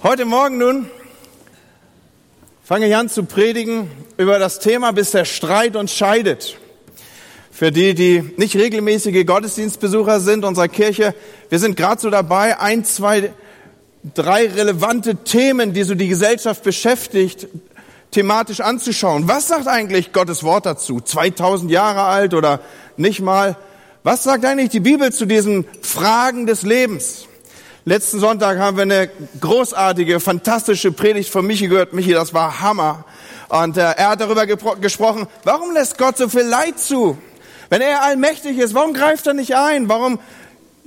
Heute Morgen nun fange ich an zu predigen über das Thema, bis der Streit uns scheidet. Für die, die nicht regelmäßige Gottesdienstbesucher sind unserer Kirche, wir sind gerade so dabei, ein, zwei, drei relevante Themen, die so die Gesellschaft beschäftigt, thematisch anzuschauen. Was sagt eigentlich Gottes Wort dazu? 2000 Jahre alt oder nicht mal? Was sagt eigentlich die Bibel zu diesen Fragen des Lebens? Letzten Sonntag haben wir eine großartige, fantastische Predigt von Michi gehört. Michi, das war Hammer. Und äh, er hat darüber gesprochen, warum lässt Gott so viel Leid zu? Wenn er allmächtig ist, warum greift er nicht ein? Warum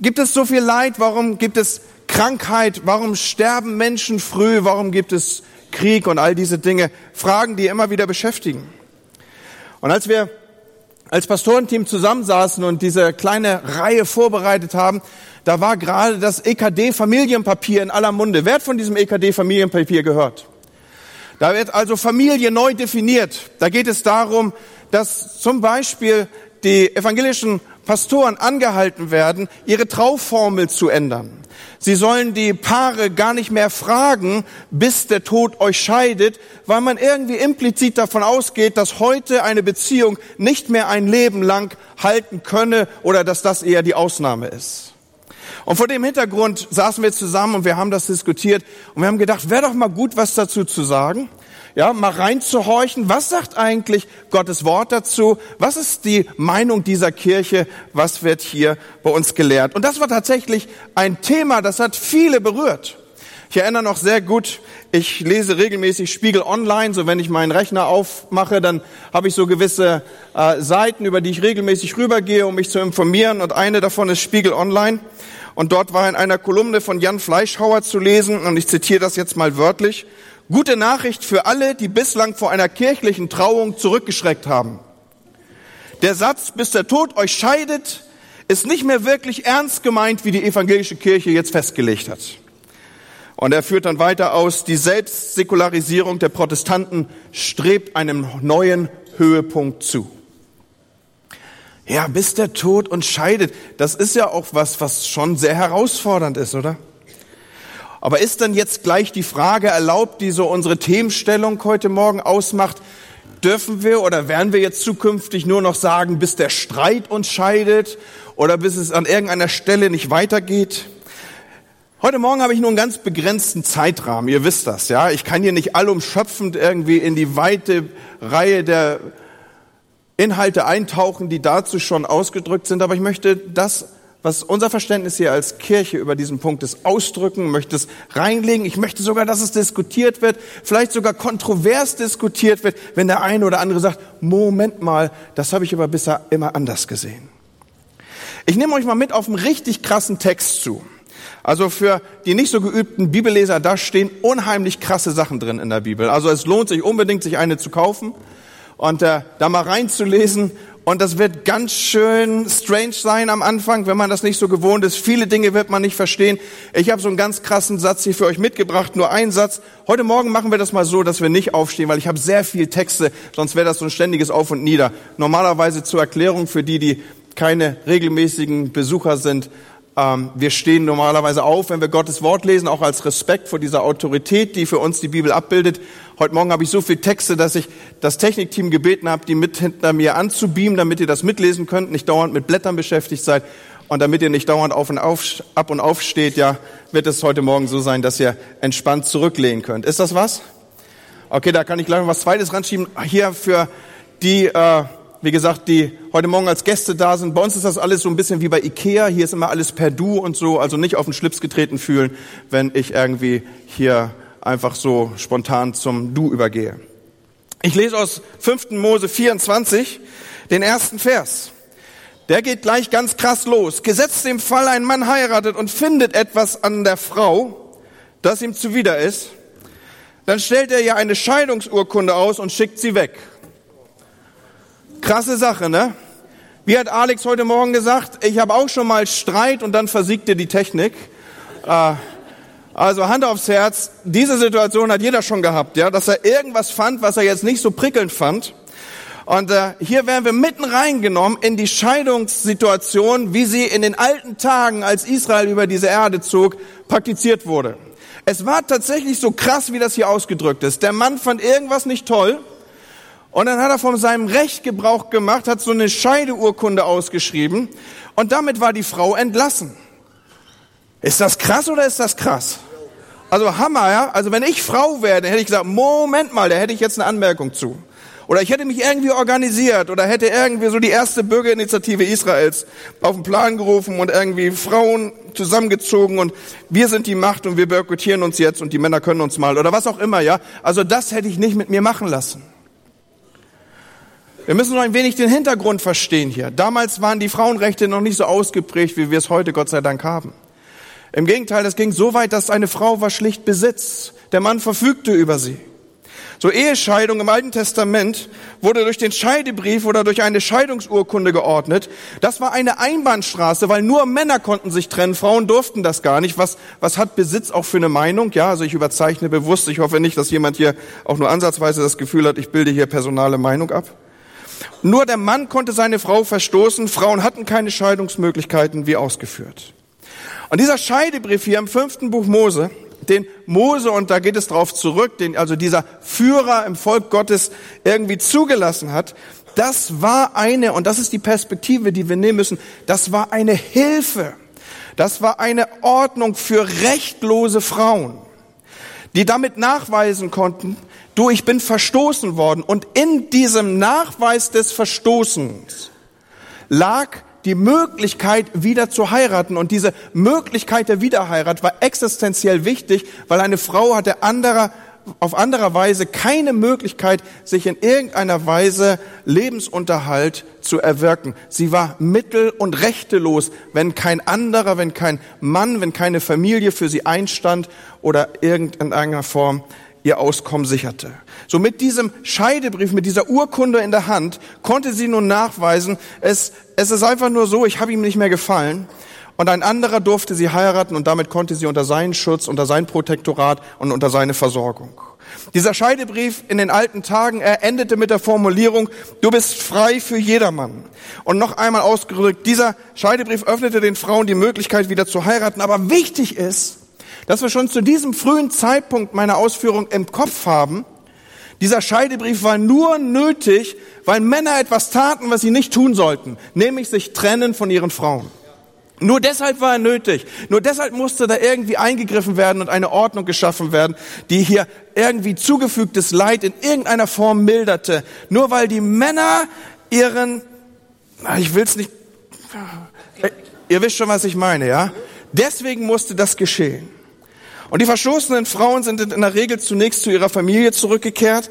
gibt es so viel Leid? Warum gibt es Krankheit? Warum sterben Menschen früh? Warum gibt es Krieg und all diese Dinge? Fragen, die immer wieder beschäftigen. Und als wir als Pastorenteam zusammensaßen und diese kleine Reihe vorbereitet haben, da war gerade das EKD-Familienpapier in aller Munde. Wer hat von diesem EKD-Familienpapier gehört? Da wird also Familie neu definiert. Da geht es darum, dass zum Beispiel die evangelischen Pastoren angehalten werden, ihre Trauformel zu ändern. Sie sollen die Paare gar nicht mehr fragen, bis der Tod euch scheidet, weil man irgendwie implizit davon ausgeht, dass heute eine Beziehung nicht mehr ein Leben lang halten könne oder dass das eher die Ausnahme ist. Und vor dem Hintergrund saßen wir zusammen und wir haben das diskutiert und wir haben gedacht, wäre doch mal gut, was dazu zu sagen. Ja, mal reinzuhorchen, was sagt eigentlich Gottes Wort dazu? Was ist die Meinung dieser Kirche? Was wird hier bei uns gelehrt? Und das war tatsächlich ein Thema, das hat viele berührt. Ich erinnere noch sehr gut, ich lese regelmäßig Spiegel Online, so wenn ich meinen Rechner aufmache, dann habe ich so gewisse äh, Seiten, über die ich regelmäßig rübergehe, um mich zu informieren und eine davon ist Spiegel Online. Und dort war in einer Kolumne von Jan Fleischhauer zu lesen, und ich zitiere das jetzt mal wörtlich, gute Nachricht für alle, die bislang vor einer kirchlichen Trauung zurückgeschreckt haben. Der Satz, bis der Tod euch scheidet, ist nicht mehr wirklich ernst gemeint, wie die evangelische Kirche jetzt festgelegt hat. Und er führt dann weiter aus, die Selbstsäkularisierung der Protestanten strebt einem neuen Höhepunkt zu. Ja, bis der Tod uns scheidet. Das ist ja auch was, was schon sehr herausfordernd ist, oder? Aber ist dann jetzt gleich die Frage erlaubt, die so unsere Themenstellung heute Morgen ausmacht? Dürfen wir oder werden wir jetzt zukünftig nur noch sagen, bis der Streit uns scheidet oder bis es an irgendeiner Stelle nicht weitergeht? Heute Morgen habe ich nur einen ganz begrenzten Zeitrahmen. Ihr wisst das, ja. Ich kann hier nicht allumschöpfend irgendwie in die weite Reihe der Inhalte eintauchen, die dazu schon ausgedrückt sind, aber ich möchte das, was unser Verständnis hier als Kirche über diesen Punkt ist, ausdrücken, möchte es reinlegen. Ich möchte sogar, dass es diskutiert wird, vielleicht sogar kontrovers diskutiert wird, wenn der eine oder andere sagt, Moment mal, das habe ich aber bisher immer anders gesehen. Ich nehme euch mal mit auf einen richtig krassen Text zu. Also für die nicht so geübten Bibelleser, da stehen unheimlich krasse Sachen drin in der Bibel. Also es lohnt sich unbedingt, sich eine zu kaufen und äh, da mal reinzulesen. Und das wird ganz schön strange sein am Anfang, wenn man das nicht so gewohnt ist. Viele Dinge wird man nicht verstehen. Ich habe so einen ganz krassen Satz hier für euch mitgebracht, nur einen Satz. Heute Morgen machen wir das mal so, dass wir nicht aufstehen, weil ich habe sehr viel Texte, sonst wäre das so ein ständiges Auf und Nieder. Normalerweise zur Erklärung für die, die keine regelmäßigen Besucher sind. Ähm, wir stehen normalerweise auf, wenn wir Gottes Wort lesen, auch als Respekt vor dieser Autorität, die für uns die Bibel abbildet. Heute Morgen habe ich so viele Texte, dass ich das Technikteam gebeten habe, die mit hinter mir anzubeamen, damit ihr das mitlesen könnt, nicht dauernd mit Blättern beschäftigt seid und damit ihr nicht dauernd auf und auf, ab und auf steht, ja, wird es heute Morgen so sein, dass ihr entspannt zurücklehnen könnt. Ist das was? Okay, da kann ich gleich noch was Zweites ranschieben. Hier für die, äh, wie gesagt, die heute Morgen als Gäste da sind. Bei uns ist das alles so ein bisschen wie bei Ikea. Hier ist immer alles per Du und so, also nicht auf den Schlips getreten fühlen, wenn ich irgendwie hier einfach so spontan zum Du übergehe. Ich lese aus 5. Mose 24 den ersten Vers. Der geht gleich ganz krass los. Gesetzt dem Fall, ein Mann heiratet und findet etwas an der Frau, das ihm zuwider ist, dann stellt er ja eine Scheidungsurkunde aus und schickt sie weg. Krasse Sache, ne? Wie hat Alex heute Morgen gesagt? Ich habe auch schon mal Streit und dann versiegte die Technik. Äh, also Hand aufs Herz, diese Situation hat jeder schon gehabt, ja, dass er irgendwas fand, was er jetzt nicht so prickelnd fand. Und äh, hier werden wir mitten reingenommen in die Scheidungssituation, wie sie in den alten Tagen, als Israel über diese Erde zog, praktiziert wurde. Es war tatsächlich so krass, wie das hier ausgedrückt ist. Der Mann fand irgendwas nicht toll und dann hat er von seinem Recht Gebrauch gemacht, hat so eine Scheideurkunde ausgeschrieben und damit war die Frau entlassen. Ist das krass oder ist das krass? Also Hammer, ja? Also wenn ich Frau wäre, dann hätte ich gesagt, Moment mal, da hätte ich jetzt eine Anmerkung zu. Oder ich hätte mich irgendwie organisiert oder hätte irgendwie so die erste Bürgerinitiative Israels auf den Plan gerufen und irgendwie Frauen zusammengezogen und wir sind die Macht und wir boykottieren uns jetzt und die Männer können uns mal oder was auch immer, ja? Also das hätte ich nicht mit mir machen lassen. Wir müssen noch ein wenig den Hintergrund verstehen hier. Damals waren die Frauenrechte noch nicht so ausgeprägt, wie wir es heute Gott sei Dank haben. Im Gegenteil, es ging so weit, dass eine Frau war schlicht Besitz. Der Mann verfügte über sie. So Ehescheidung im Alten Testament wurde durch den Scheidebrief oder durch eine Scheidungsurkunde geordnet. Das war eine Einbahnstraße, weil nur Männer konnten sich trennen, Frauen durften das gar nicht. Was, was hat Besitz auch für eine Meinung? Ja, also ich überzeichne bewusst. Ich hoffe nicht, dass jemand hier auch nur ansatzweise das Gefühl hat, ich bilde hier personale Meinung ab. Nur der Mann konnte seine Frau verstoßen. Frauen hatten keine Scheidungsmöglichkeiten, wie ausgeführt. Und dieser Scheidebrief hier im fünften Buch Mose, den Mose, und da geht es darauf zurück, den also dieser Führer im Volk Gottes irgendwie zugelassen hat, das war eine, und das ist die Perspektive, die wir nehmen müssen, das war eine Hilfe. Das war eine Ordnung für rechtlose Frauen, die damit nachweisen konnten, du, ich bin verstoßen worden. Und in diesem Nachweis des Verstoßens lag die Möglichkeit, wieder zu heiraten. Und diese Möglichkeit der Wiederheirat war existenziell wichtig, weil eine Frau hatte anderer, auf anderer Weise keine Möglichkeit, sich in irgendeiner Weise Lebensunterhalt zu erwirken. Sie war mittel- und rechtelos, wenn kein anderer, wenn kein Mann, wenn keine Familie für sie einstand oder irgendeiner Form ihr Auskommen sicherte. So mit diesem Scheidebrief, mit dieser Urkunde in der Hand, konnte sie nun nachweisen, es, es ist einfach nur so, ich habe ihm nicht mehr gefallen. Und ein anderer durfte sie heiraten und damit konnte sie unter seinen Schutz, unter sein Protektorat und unter seine Versorgung. Dieser Scheidebrief in den alten Tagen, er endete mit der Formulierung, du bist frei für jedermann. Und noch einmal ausgedrückt, dieser Scheidebrief öffnete den Frauen die Möglichkeit, wieder zu heiraten. Aber wichtig ist, dass wir schon zu diesem frühen Zeitpunkt meiner Ausführung im Kopf haben, dieser Scheidebrief war nur nötig, weil Männer etwas taten, was sie nicht tun sollten, nämlich sich trennen von ihren Frauen. Nur deshalb war er nötig. Nur deshalb musste da irgendwie eingegriffen werden und eine Ordnung geschaffen werden, die hier irgendwie zugefügtes Leid in irgendeiner Form milderte. Nur weil die Männer ihren, ich will's nicht, ihr wisst schon, was ich meine, ja? Deswegen musste das geschehen. Und die verstoßenen Frauen sind in der Regel zunächst zu ihrer Familie zurückgekehrt,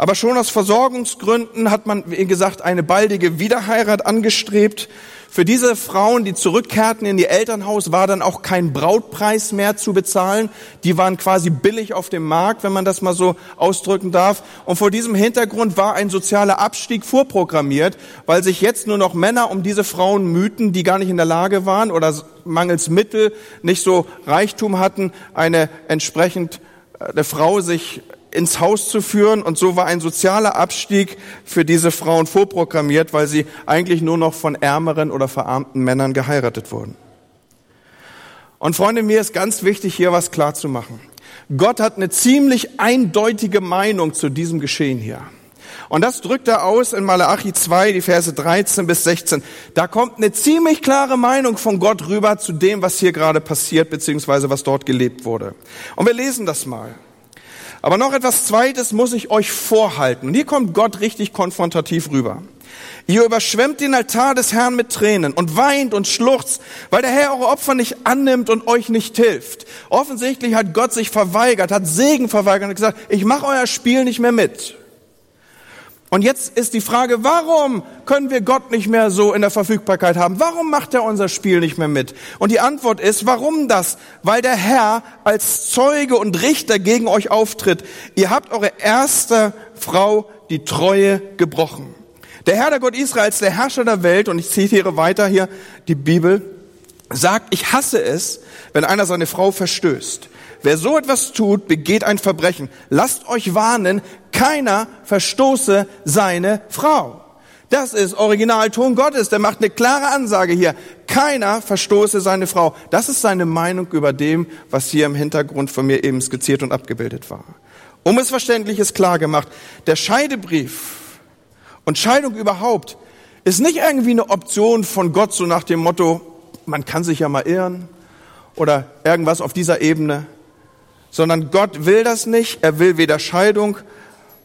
aber schon aus Versorgungsgründen hat man, wie gesagt, eine baldige Wiederheirat angestrebt. Für diese Frauen, die zurückkehrten in ihr Elternhaus, war dann auch kein Brautpreis mehr zu bezahlen. Die waren quasi billig auf dem Markt, wenn man das mal so ausdrücken darf. Und vor diesem Hintergrund war ein sozialer Abstieg vorprogrammiert, weil sich jetzt nur noch Männer um diese Frauen mühten, die gar nicht in der Lage waren oder mangels Mittel nicht so Reichtum hatten, eine entsprechend eine Frau sich ins Haus zu führen. Und so war ein sozialer Abstieg für diese Frauen vorprogrammiert, weil sie eigentlich nur noch von ärmeren oder verarmten Männern geheiratet wurden. Und Freunde, mir ist ganz wichtig, hier was klar zu machen. Gott hat eine ziemlich eindeutige Meinung zu diesem Geschehen hier. Und das drückt er aus in Malachi 2, die Verse 13 bis 16. Da kommt eine ziemlich klare Meinung von Gott rüber zu dem, was hier gerade passiert, beziehungsweise was dort gelebt wurde. Und wir lesen das mal. Aber noch etwas Zweites muss ich euch vorhalten. Und hier kommt Gott richtig konfrontativ rüber. Ihr überschwemmt den Altar des Herrn mit Tränen und weint und schluchzt, weil der Herr eure Opfer nicht annimmt und euch nicht hilft. Offensichtlich hat Gott sich verweigert, hat Segen verweigert und gesagt, ich mache euer Spiel nicht mehr mit. Und jetzt ist die Frage, warum können wir Gott nicht mehr so in der Verfügbarkeit haben? Warum macht er unser Spiel nicht mehr mit? Und die Antwort ist, warum das? Weil der Herr als Zeuge und Richter gegen euch auftritt. Ihr habt eure erste Frau die Treue gebrochen. Der Herr, der Gott Israels, der Herrscher der Welt, und ich zitiere weiter hier die Bibel, sagt, ich hasse es, wenn einer seine Frau verstößt. Wer so etwas tut, begeht ein Verbrechen. Lasst euch warnen, keiner verstoße seine Frau. Das ist Originalton Gottes. Der macht eine klare Ansage hier. Keiner verstoße seine Frau. Das ist seine Meinung über dem, was hier im Hintergrund von mir eben skizziert und abgebildet war. Unmissverständlich ist klar gemacht, der Scheidebrief und Scheidung überhaupt ist nicht irgendwie eine Option von Gott, so nach dem Motto, man kann sich ja mal irren oder irgendwas auf dieser Ebene, sondern Gott will das nicht. Er will weder Scheidung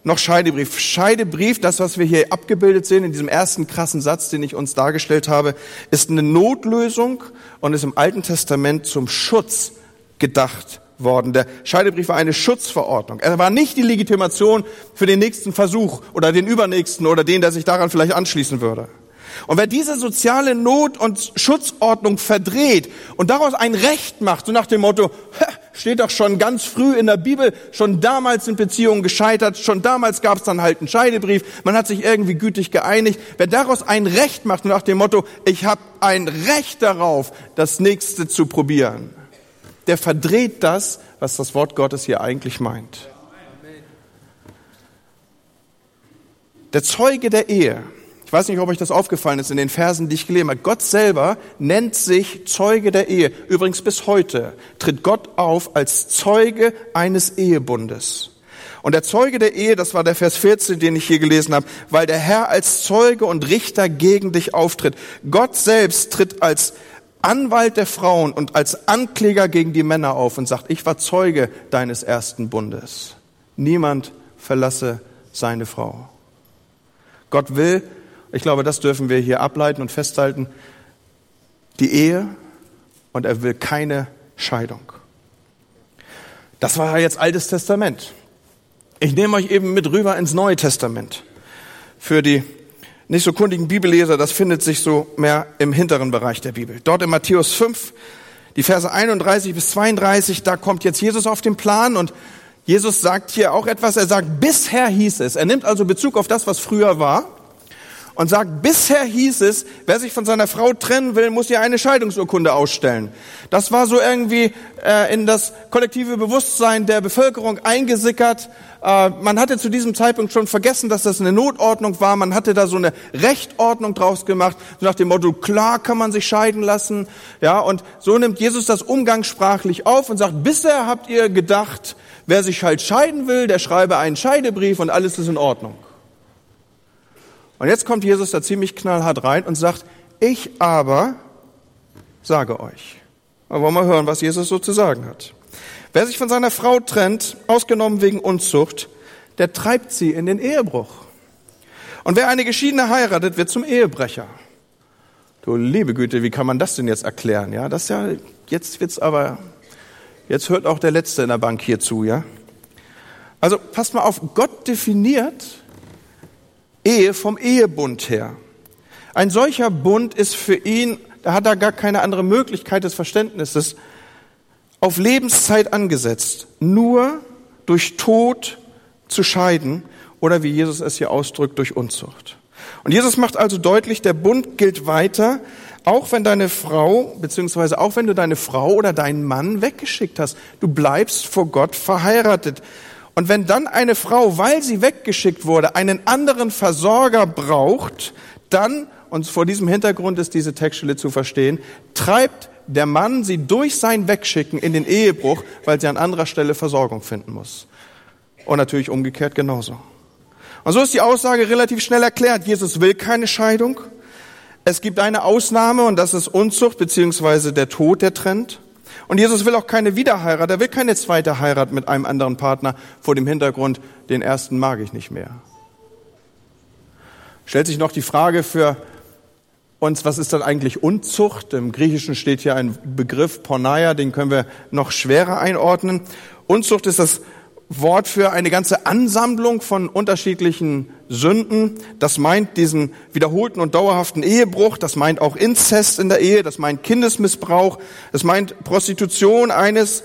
noch Scheidebrief. Scheidebrief, das, was wir hier abgebildet sehen in diesem ersten krassen Satz, den ich uns dargestellt habe, ist eine Notlösung und ist im Alten Testament zum Schutz gedacht worden. Der Scheidebrief war eine Schutzverordnung. Er war nicht die Legitimation für den nächsten Versuch oder den übernächsten oder den, der sich daran vielleicht anschließen würde. Und wer diese soziale Not- und Schutzordnung verdreht und daraus ein Recht macht, so nach dem Motto, steht doch schon ganz früh in der Bibel, schon damals sind Beziehungen gescheitert, schon damals gab es dann halt einen Scheidebrief, man hat sich irgendwie gütig geeinigt. Wer daraus ein Recht macht, nach dem Motto, ich habe ein Recht darauf, das nächste zu probieren, der verdreht das, was das Wort Gottes hier eigentlich meint. Der Zeuge der Ehe weiß nicht, ob euch das aufgefallen ist in den Versen, die ich gelesen habe. Gott selber nennt sich Zeuge der Ehe. Übrigens bis heute tritt Gott auf als Zeuge eines Ehebundes. Und der Zeuge der Ehe, das war der Vers 14, den ich hier gelesen habe, weil der Herr als Zeuge und Richter gegen dich auftritt. Gott selbst tritt als Anwalt der Frauen und als Ankläger gegen die Männer auf und sagt, ich war Zeuge deines ersten Bundes. Niemand verlasse seine Frau. Gott will, ich glaube, das dürfen wir hier ableiten und festhalten. Die Ehe und er will keine Scheidung. Das war jetzt Altes Testament. Ich nehme euch eben mit rüber ins Neue Testament. Für die nicht so kundigen Bibelleser, das findet sich so mehr im hinteren Bereich der Bibel. Dort in Matthäus 5, die Verse 31 bis 32, da kommt jetzt Jesus auf den Plan und Jesus sagt hier auch etwas. Er sagt, bisher hieß es. Er nimmt also Bezug auf das, was früher war und sagt, bisher hieß es, wer sich von seiner Frau trennen will, muss ja eine Scheidungsurkunde ausstellen. Das war so irgendwie äh, in das kollektive Bewusstsein der Bevölkerung eingesickert. Äh, man hatte zu diesem Zeitpunkt schon vergessen, dass das eine Notordnung war. Man hatte da so eine Rechtordnung draus gemacht, so nach dem Motto, klar kann man sich scheiden lassen. Ja, und so nimmt Jesus das umgangssprachlich auf und sagt, bisher habt ihr gedacht, wer sich halt scheiden will, der schreibe einen Scheidebrief und alles ist in Ordnung. Und jetzt kommt Jesus da ziemlich knallhart rein und sagt, ich aber sage euch. Aber wollen wir hören, was Jesus so zu sagen hat. Wer sich von seiner Frau trennt, ausgenommen wegen Unzucht, der treibt sie in den Ehebruch. Und wer eine Geschiedene heiratet, wird zum Ehebrecher. Du liebe Güte, wie kann man das denn jetzt erklären? Ja, das ja, jetzt wird's aber, jetzt hört auch der Letzte in der Bank hier zu, ja? Also, passt mal auf, Gott definiert Ehe vom Ehebund her. Ein solcher Bund ist für ihn, da hat er gar keine andere Möglichkeit des Verständnisses, auf Lebenszeit angesetzt, nur durch Tod zu scheiden oder wie Jesus es hier ausdrückt, durch Unzucht. Und Jesus macht also deutlich, der Bund gilt weiter, auch wenn deine Frau, beziehungsweise auch wenn du deine Frau oder deinen Mann weggeschickt hast. Du bleibst vor Gott verheiratet. Und wenn dann eine Frau, weil sie weggeschickt wurde, einen anderen Versorger braucht, dann, und vor diesem Hintergrund ist diese Textstelle zu verstehen, treibt der Mann sie durch sein Wegschicken in den Ehebruch, weil sie an anderer Stelle Versorgung finden muss. Und natürlich umgekehrt genauso. Und so ist die Aussage relativ schnell erklärt. Jesus will keine Scheidung. Es gibt eine Ausnahme und das ist Unzucht beziehungsweise der Tod, der trennt. Und Jesus will auch keine Wiederheirat, er will keine zweite Heirat mit einem anderen Partner vor dem Hintergrund, den ersten mag ich nicht mehr. Stellt sich noch die Frage für uns, was ist dann eigentlich Unzucht? Im Griechischen steht hier ein Begriff Porneia, den können wir noch schwerer einordnen. Unzucht ist das Wort für eine ganze Ansammlung von unterschiedlichen Sünden. Das meint diesen wiederholten und dauerhaften Ehebruch, das meint auch Inzest in der Ehe, das meint Kindesmissbrauch, das meint Prostitution eines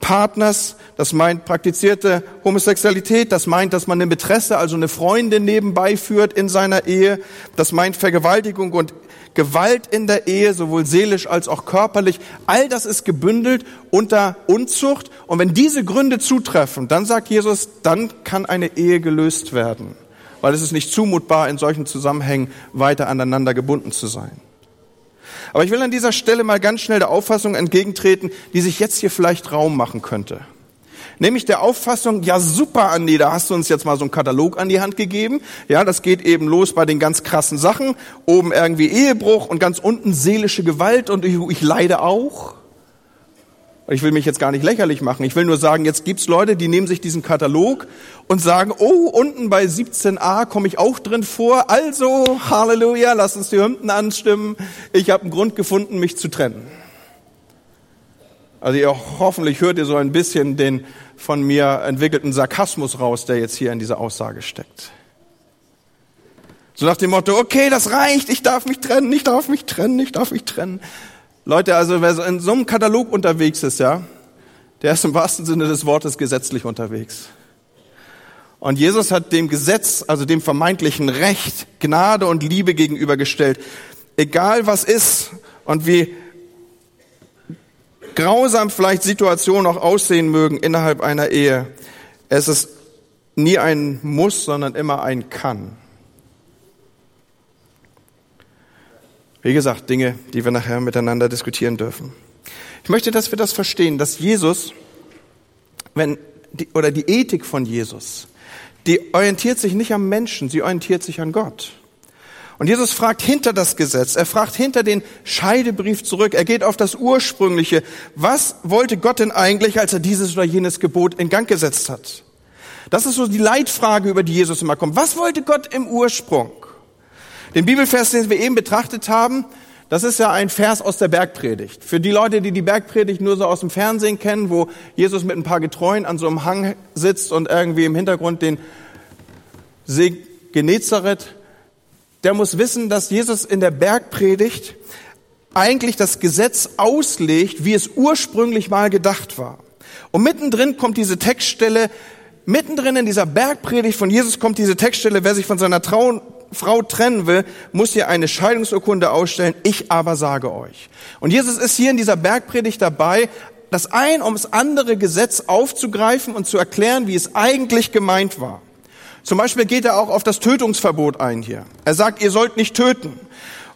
Partners, das meint praktizierte Homosexualität, das meint, dass man eine Mätresse, also eine Freundin nebenbei führt in seiner Ehe, das meint Vergewaltigung und Gewalt in der Ehe, sowohl seelisch als auch körperlich, all das ist gebündelt unter Unzucht. Und wenn diese Gründe zutreffen, dann sagt Jesus, dann kann eine Ehe gelöst werden, weil es ist nicht zumutbar, in solchen Zusammenhängen weiter aneinander gebunden zu sein. Aber ich will an dieser Stelle mal ganz schnell der Auffassung entgegentreten, die sich jetzt hier vielleicht Raum machen könnte. Nämlich der Auffassung, ja super, Andi, da hast du uns jetzt mal so einen Katalog an die Hand gegeben. Ja, das geht eben los bei den ganz krassen Sachen. Oben irgendwie Ehebruch und ganz unten seelische Gewalt und ich, ich leide auch. Ich will mich jetzt gar nicht lächerlich machen. Ich will nur sagen, jetzt gibt's Leute, die nehmen sich diesen Katalog und sagen, oh, unten bei 17a komme ich auch drin vor. Also, Halleluja, lass uns die Hymnen anstimmen. Ich habe einen Grund gefunden, mich zu trennen. Also ihr hoffentlich hört ihr so ein bisschen den von mir entwickelten Sarkasmus raus, der jetzt hier in dieser Aussage steckt. So nach dem Motto, okay, das reicht, ich darf mich trennen, ich darf mich trennen, ich darf mich trennen. Leute, also wer in so einem Katalog unterwegs ist, ja, der ist im wahrsten Sinne des Wortes gesetzlich unterwegs. Und Jesus hat dem Gesetz, also dem vermeintlichen Recht, Gnade und Liebe gegenübergestellt. Egal was ist und wie grausam vielleicht Situationen auch aussehen mögen innerhalb einer Ehe, es ist nie ein Muss, sondern immer ein Kann. Wie gesagt, Dinge, die wir nachher miteinander diskutieren dürfen. Ich möchte, dass wir das verstehen, dass Jesus, wenn, die, oder die Ethik von Jesus, die orientiert sich nicht am Menschen, sie orientiert sich an Gott. Und Jesus fragt hinter das Gesetz, er fragt hinter den Scheidebrief zurück, er geht auf das Ursprüngliche. Was wollte Gott denn eigentlich, als er dieses oder jenes Gebot in Gang gesetzt hat? Das ist so die Leitfrage, über die Jesus immer kommt. Was wollte Gott im Ursprung? Den Bibelvers, den wir eben betrachtet haben, das ist ja ein Vers aus der Bergpredigt. Für die Leute, die die Bergpredigt nur so aus dem Fernsehen kennen, wo Jesus mit ein paar Getreuen an so einem Hang sitzt und irgendwie im Hintergrund den See Genezareth, der muss wissen, dass Jesus in der Bergpredigt eigentlich das Gesetz auslegt, wie es ursprünglich mal gedacht war. Und mittendrin kommt diese Textstelle, mittendrin in dieser Bergpredigt von Jesus kommt diese Textstelle, wer sich von seiner Trau Frau trennen will, muss hier eine Scheidungsurkunde ausstellen. Ich aber sage euch. Und Jesus ist hier in dieser Bergpredigt dabei, das ein ums andere Gesetz aufzugreifen und zu erklären, wie es eigentlich gemeint war. Zum Beispiel geht er auch auf das Tötungsverbot ein hier. Er sagt, ihr sollt nicht töten.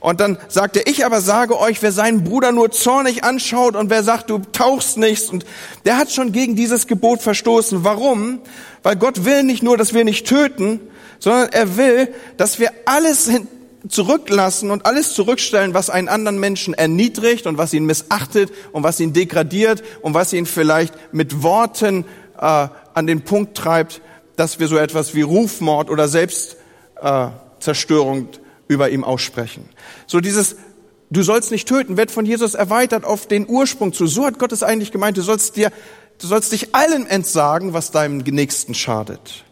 Und dann sagt er, ich aber sage euch, wer seinen Bruder nur zornig anschaut und wer sagt, du tauchst nichts, und der hat schon gegen dieses Gebot verstoßen. Warum? Weil Gott will nicht nur, dass wir nicht töten, sondern er will, dass wir alles zurücklassen und alles zurückstellen, was einen anderen Menschen erniedrigt und was ihn missachtet und was ihn degradiert und was ihn vielleicht mit Worten äh, an den Punkt treibt, dass wir so etwas wie Rufmord oder Selbstzerstörung äh, über ihm aussprechen. So dieses Du sollst nicht töten, wird von Jesus erweitert auf den Ursprung zu. So hat Gott es eigentlich gemeint. Du sollst dir, du sollst dich allen entsagen, was deinem Nächsten schadet.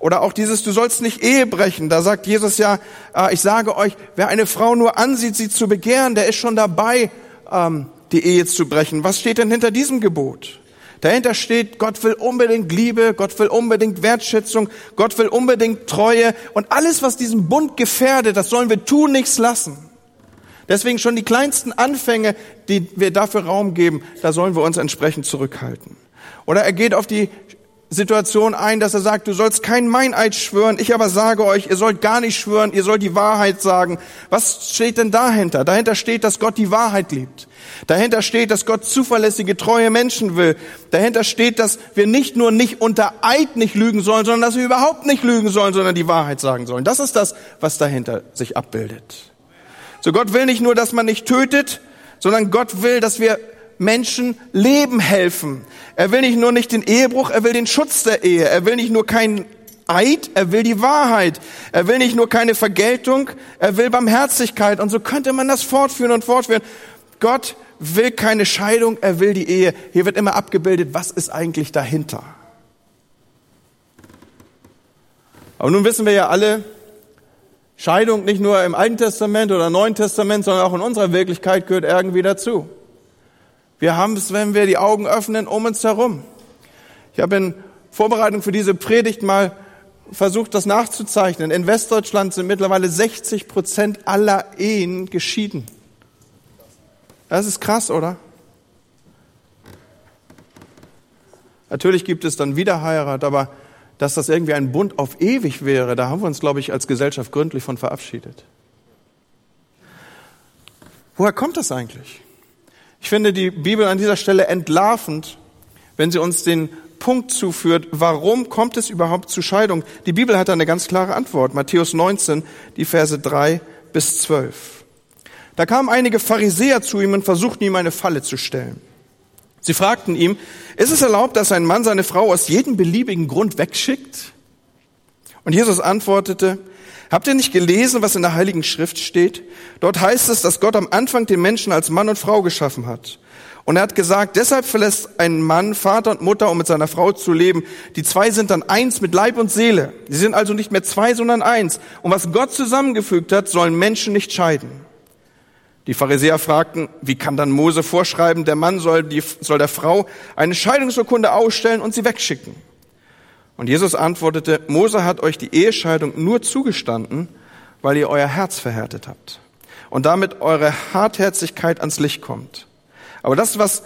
Oder auch dieses, du sollst nicht Ehe brechen. Da sagt Jesus ja, äh, ich sage euch, wer eine Frau nur ansieht, sie zu begehren, der ist schon dabei, ähm, die Ehe zu brechen. Was steht denn hinter diesem Gebot? Dahinter steht, Gott will unbedingt Liebe, Gott will unbedingt Wertschätzung, Gott will unbedingt Treue und alles, was diesen Bund gefährdet, das sollen wir tun, nichts lassen. Deswegen schon die kleinsten Anfänge, die wir dafür Raum geben, da sollen wir uns entsprechend zurückhalten. Oder er geht auf die Situation ein, dass er sagt, du sollst keinen Meineid schwören, ich aber sage euch, ihr sollt gar nicht schwören, ihr sollt die Wahrheit sagen. Was steht denn dahinter? Dahinter steht, dass Gott die Wahrheit liebt. Dahinter steht, dass Gott zuverlässige, treue Menschen will. Dahinter steht, dass wir nicht nur nicht unter Eid nicht lügen sollen, sondern dass wir überhaupt nicht lügen sollen, sondern die Wahrheit sagen sollen. Das ist das, was dahinter sich abbildet. So Gott will nicht nur, dass man nicht tötet, sondern Gott will, dass wir Menschen Leben helfen. Er will nicht nur nicht den Ehebruch, er will den Schutz der Ehe. Er will nicht nur keinen Eid, er will die Wahrheit. Er will nicht nur keine Vergeltung, er will Barmherzigkeit. Und so könnte man das fortführen und fortführen. Gott will keine Scheidung, er will die Ehe. Hier wird immer abgebildet, was ist eigentlich dahinter. Aber nun wissen wir ja alle, Scheidung nicht nur im Alten Testament oder Neuen Testament, sondern auch in unserer Wirklichkeit gehört irgendwie dazu. Wir haben es, wenn wir die Augen öffnen, um uns herum. Ich habe in Vorbereitung für diese Predigt mal versucht, das nachzuzeichnen. In Westdeutschland sind mittlerweile 60 Prozent aller Ehen geschieden. Das ist krass, oder? Natürlich gibt es dann Wiederheirat, aber dass das irgendwie ein Bund auf ewig wäre, da haben wir uns, glaube ich, als Gesellschaft gründlich von verabschiedet. Woher kommt das eigentlich? Ich finde die Bibel an dieser Stelle entlarvend, wenn sie uns den Punkt zuführt, warum kommt es überhaupt zu Scheidung? Die Bibel hat da eine ganz klare Antwort. Matthäus 19, die Verse 3 bis 12. Da kamen einige Pharisäer zu ihm und versuchten ihm eine Falle zu stellen. Sie fragten ihm, ist es erlaubt, dass ein Mann seine Frau aus jedem beliebigen Grund wegschickt? Und Jesus antwortete, habt ihr nicht gelesen, was in der Heiligen Schrift steht? Dort heißt es, dass Gott am Anfang den Menschen als Mann und Frau geschaffen hat. Und er hat gesagt, deshalb verlässt ein Mann Vater und Mutter, um mit seiner Frau zu leben. Die zwei sind dann eins mit Leib und Seele. Sie sind also nicht mehr zwei, sondern eins. Und was Gott zusammengefügt hat, sollen Menschen nicht scheiden. Die Pharisäer fragten, wie kann dann Mose vorschreiben, der Mann soll, die, soll der Frau eine Scheidungsurkunde ausstellen und sie wegschicken? Und Jesus antwortete, Mose hat euch die Ehescheidung nur zugestanden, weil ihr euer Herz verhärtet habt und damit eure Hartherzigkeit ans Licht kommt. Aber das, was,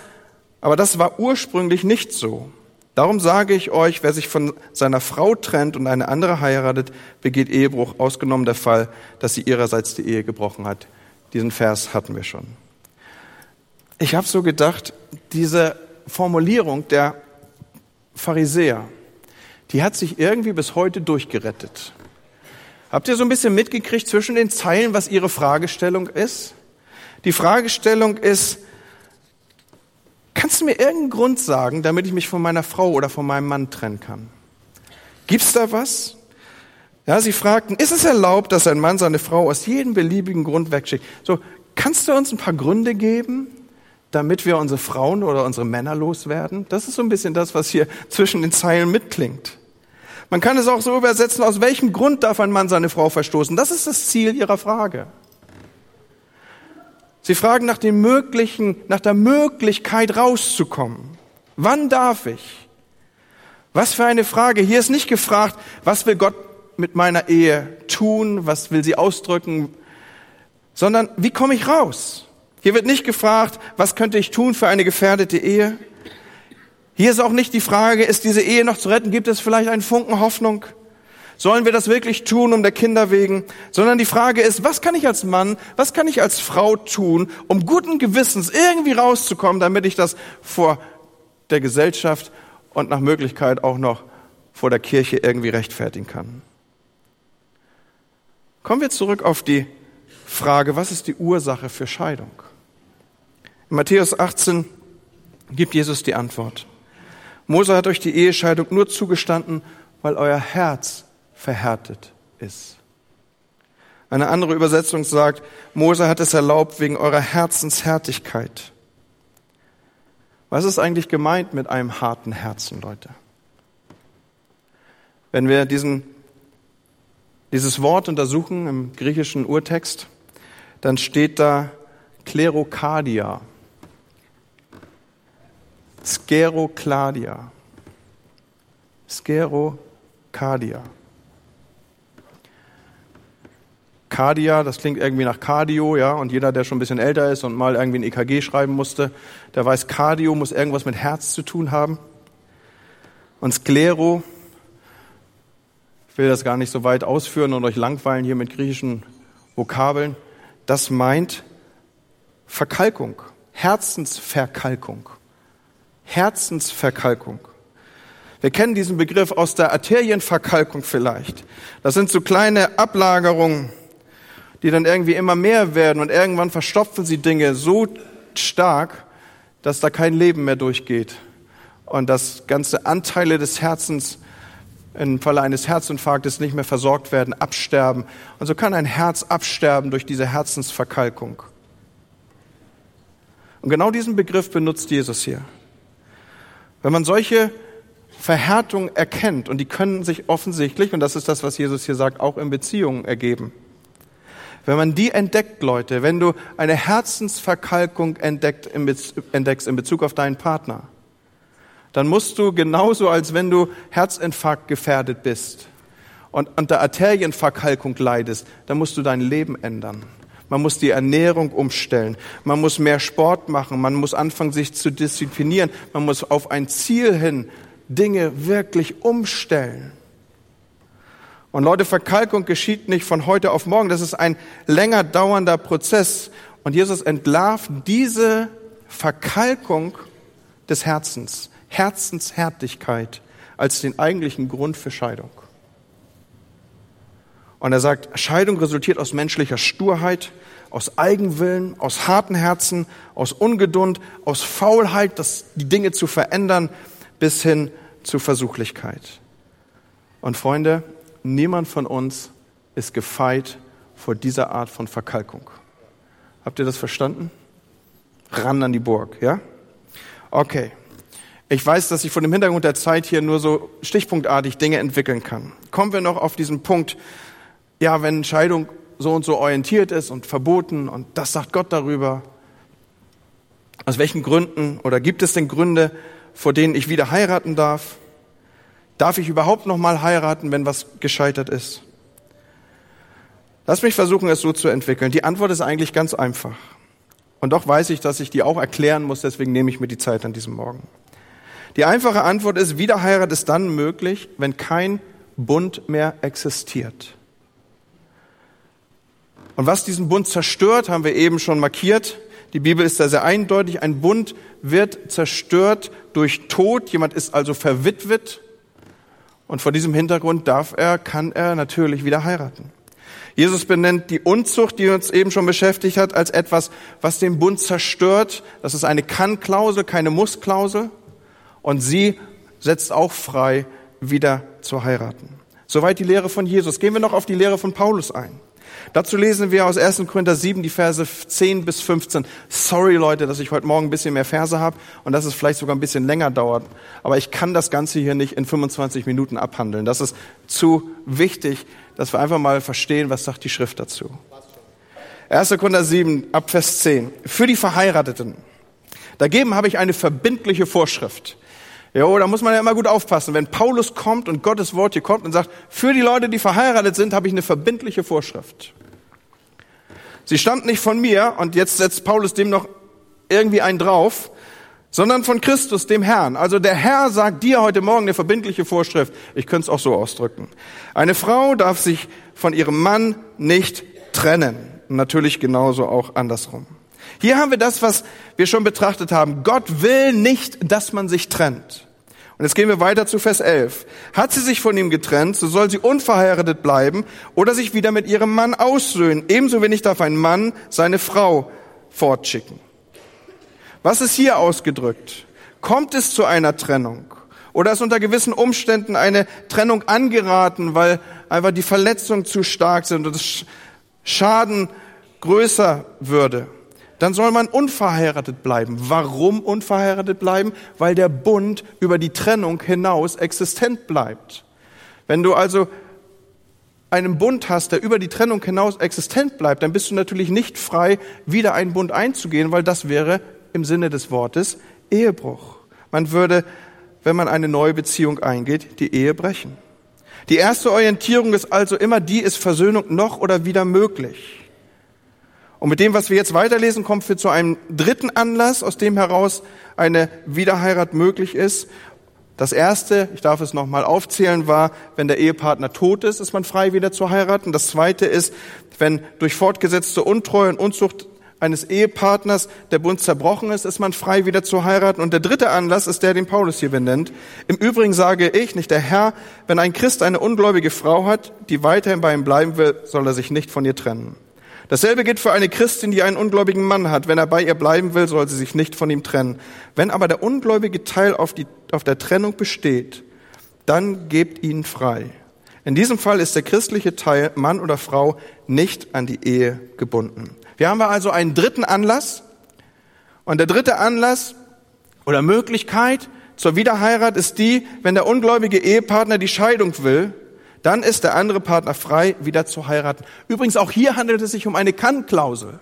aber das war ursprünglich nicht so. Darum sage ich euch, wer sich von seiner Frau trennt und eine andere heiratet, begeht Ehebruch, ausgenommen der Fall, dass sie ihrerseits die Ehe gebrochen hat. Diesen Vers hatten wir schon. Ich habe so gedacht, diese Formulierung der Pharisäer, die hat sich irgendwie bis heute durchgerettet. Habt ihr so ein bisschen mitgekriegt zwischen den Zeilen, was ihre Fragestellung ist? Die Fragestellung ist, kannst du mir irgendeinen Grund sagen, damit ich mich von meiner Frau oder von meinem Mann trennen kann? Gibt's da was? Ja, sie fragten, ist es erlaubt, dass ein Mann seine Frau aus jedem beliebigen Grund wegschickt? So, kannst du uns ein paar Gründe geben, damit wir unsere Frauen oder unsere Männer loswerden? Das ist so ein bisschen das, was hier zwischen den Zeilen mitklingt. Man kann es auch so übersetzen, aus welchem Grund darf ein Mann seine Frau verstoßen? Das ist das Ziel ihrer Frage. Sie fragen nach dem möglichen, nach der Möglichkeit rauszukommen. Wann darf ich? Was für eine Frage. Hier ist nicht gefragt, was will Gott mit meiner Ehe tun? Was will sie ausdrücken? Sondern wie komme ich raus? Hier wird nicht gefragt, was könnte ich tun für eine gefährdete Ehe? Hier ist auch nicht die Frage, ist diese Ehe noch zu retten? Gibt es vielleicht einen Funken Hoffnung? Sollen wir das wirklich tun um der Kinder wegen? Sondern die Frage ist, was kann ich als Mann, was kann ich als Frau tun, um guten Gewissens irgendwie rauszukommen, damit ich das vor der Gesellschaft und nach Möglichkeit auch noch vor der Kirche irgendwie rechtfertigen kann? Kommen wir zurück auf die Frage, was ist die Ursache für Scheidung? In Matthäus 18 gibt Jesus die Antwort. Mose hat euch die Ehescheidung nur zugestanden, weil euer Herz verhärtet ist. Eine andere Übersetzung sagt, Mose hat es erlaubt wegen eurer Herzenshärtigkeit. Was ist eigentlich gemeint mit einem harten Herzen, Leute? Wenn wir diesen, dieses Wort untersuchen im griechischen Urtext, dann steht da Klerokardia. Skerocladia. Skerocardia. Cardia, das klingt irgendwie nach Cardio, ja, und jeder, der schon ein bisschen älter ist und mal irgendwie ein EKG schreiben musste, der weiß, Cardio muss irgendwas mit Herz zu tun haben. Und Sklero, ich will das gar nicht so weit ausführen und euch langweilen hier mit griechischen Vokabeln, das meint Verkalkung, Herzensverkalkung. Herzensverkalkung. Wir kennen diesen Begriff aus der Arterienverkalkung vielleicht. Das sind so kleine Ablagerungen, die dann irgendwie immer mehr werden und irgendwann verstopfen sie Dinge so stark, dass da kein Leben mehr durchgeht und dass ganze Anteile des Herzens im Falle eines Herzinfarktes nicht mehr versorgt werden, absterben. Und so kann ein Herz absterben durch diese Herzensverkalkung. Und genau diesen Begriff benutzt Jesus hier. Wenn man solche Verhärtungen erkennt, und die können sich offensichtlich, und das ist das, was Jesus hier sagt, auch in Beziehungen ergeben. Wenn man die entdeckt, Leute, wenn du eine Herzensverkalkung entdeckt, entdeckst in Bezug auf deinen Partner, dann musst du genauso, als wenn du Herzinfarkt gefährdet bist und unter Arterienverkalkung leidest, dann musst du dein Leben ändern. Man muss die Ernährung umstellen. Man muss mehr Sport machen. Man muss anfangen, sich zu disziplinieren. Man muss auf ein Ziel hin Dinge wirklich umstellen. Und Leute, Verkalkung geschieht nicht von heute auf morgen. Das ist ein länger dauernder Prozess. Und Jesus entlarvt diese Verkalkung des Herzens, Herzenshärtigkeit als den eigentlichen Grund für Scheidung. Und er sagt, Scheidung resultiert aus menschlicher Sturheit, aus Eigenwillen, aus harten Herzen, aus Ungeduld, aus Faulheit, das, die Dinge zu verändern, bis hin zu Versuchlichkeit. Und Freunde, niemand von uns ist gefeit vor dieser Art von Verkalkung. Habt ihr das verstanden? Ran an die Burg, ja? Okay. Ich weiß, dass ich von dem Hintergrund der Zeit hier nur so stichpunktartig Dinge entwickeln kann. Kommen wir noch auf diesen Punkt, ja, wenn Scheidung so und so orientiert ist und verboten und das sagt Gott darüber. Aus welchen Gründen oder gibt es denn Gründe, vor denen ich wieder heiraten darf? Darf ich überhaupt noch mal heiraten, wenn was gescheitert ist? Lass mich versuchen, es so zu entwickeln. Die Antwort ist eigentlich ganz einfach. Und doch weiß ich, dass ich die auch erklären muss, deswegen nehme ich mir die Zeit an diesem Morgen. Die einfache Antwort ist, Wiederheirat ist dann möglich, wenn kein Bund mehr existiert. Und was diesen Bund zerstört, haben wir eben schon markiert. Die Bibel ist da sehr eindeutig. Ein Bund wird zerstört durch Tod. Jemand ist also verwitwet. Und vor diesem Hintergrund darf er, kann er natürlich wieder heiraten. Jesus benennt die Unzucht, die uns eben schon beschäftigt hat, als etwas, was den Bund zerstört. Das ist eine Kann-Klausel, keine Muss-Klausel. Und sie setzt auch frei, wieder zu heiraten. Soweit die Lehre von Jesus. Gehen wir noch auf die Lehre von Paulus ein. Dazu lesen wir aus 1. Korinther 7 die Verse 10 bis 15. Sorry Leute, dass ich heute Morgen ein bisschen mehr Verse habe und dass es vielleicht sogar ein bisschen länger dauert. Aber ich kann das Ganze hier nicht in 25 Minuten abhandeln. Das ist zu wichtig, dass wir einfach mal verstehen, was sagt die Schrift dazu. 1. Korinther 7 ab Vers 10. Für die Verheirateten. Dagegen habe ich eine verbindliche Vorschrift. Jo, da muss man ja immer gut aufpassen. Wenn Paulus kommt und Gottes Wort hier kommt und sagt, für die Leute, die verheiratet sind, habe ich eine verbindliche Vorschrift. Sie stammt nicht von mir und jetzt setzt Paulus dem noch irgendwie einen drauf, sondern von Christus, dem Herrn. Also der Herr sagt dir heute Morgen eine verbindliche Vorschrift. Ich könnte es auch so ausdrücken. Eine Frau darf sich von ihrem Mann nicht trennen. Natürlich genauso auch andersrum. Hier haben wir das, was wir schon betrachtet haben. Gott will nicht, dass man sich trennt. Und jetzt gehen wir weiter zu Vers 11. Hat sie sich von ihm getrennt, so soll sie unverheiratet bleiben oder sich wieder mit ihrem Mann aussöhnen. Ebenso wenig darf ein Mann seine Frau fortschicken. Was ist hier ausgedrückt? Kommt es zu einer Trennung? Oder ist unter gewissen Umständen eine Trennung angeraten, weil einfach die Verletzungen zu stark sind und das Schaden größer würde? Dann soll man unverheiratet bleiben. Warum unverheiratet bleiben? Weil der Bund über die Trennung hinaus existent bleibt. Wenn du also einen Bund hast, der über die Trennung hinaus existent bleibt, dann bist du natürlich nicht frei, wieder einen Bund einzugehen, weil das wäre im Sinne des Wortes Ehebruch. Man würde, wenn man eine neue Beziehung eingeht, die Ehe brechen. Die erste Orientierung ist also immer die, ist Versöhnung noch oder wieder möglich? Und mit dem, was wir jetzt weiterlesen, kommen wir zu einem dritten Anlass, aus dem heraus eine Wiederheirat möglich ist. Das erste, ich darf es nochmal aufzählen, war, wenn der Ehepartner tot ist, ist man frei wieder zu heiraten. Das zweite ist, wenn durch fortgesetzte Untreue und Unzucht eines Ehepartners der Bund zerbrochen ist, ist man frei wieder zu heiraten. Und der dritte Anlass ist der, den Paulus hier benennt. Im Übrigen sage ich, nicht der Herr, wenn ein Christ eine ungläubige Frau hat, die weiterhin bei ihm bleiben will, soll er sich nicht von ihr trennen. Dasselbe gilt für eine Christin, die einen ungläubigen Mann hat. Wenn er bei ihr bleiben will, soll sie sich nicht von ihm trennen. Wenn aber der ungläubige Teil auf, die, auf der Trennung besteht, dann gebt ihn frei. In diesem Fall ist der christliche Teil, Mann oder Frau, nicht an die Ehe gebunden. Wir haben also einen dritten Anlass. Und der dritte Anlass oder Möglichkeit zur Wiederheirat ist die, wenn der ungläubige Ehepartner die Scheidung will dann ist der andere Partner frei, wieder zu heiraten. Übrigens, auch hier handelt es sich um eine Kann-Klausel.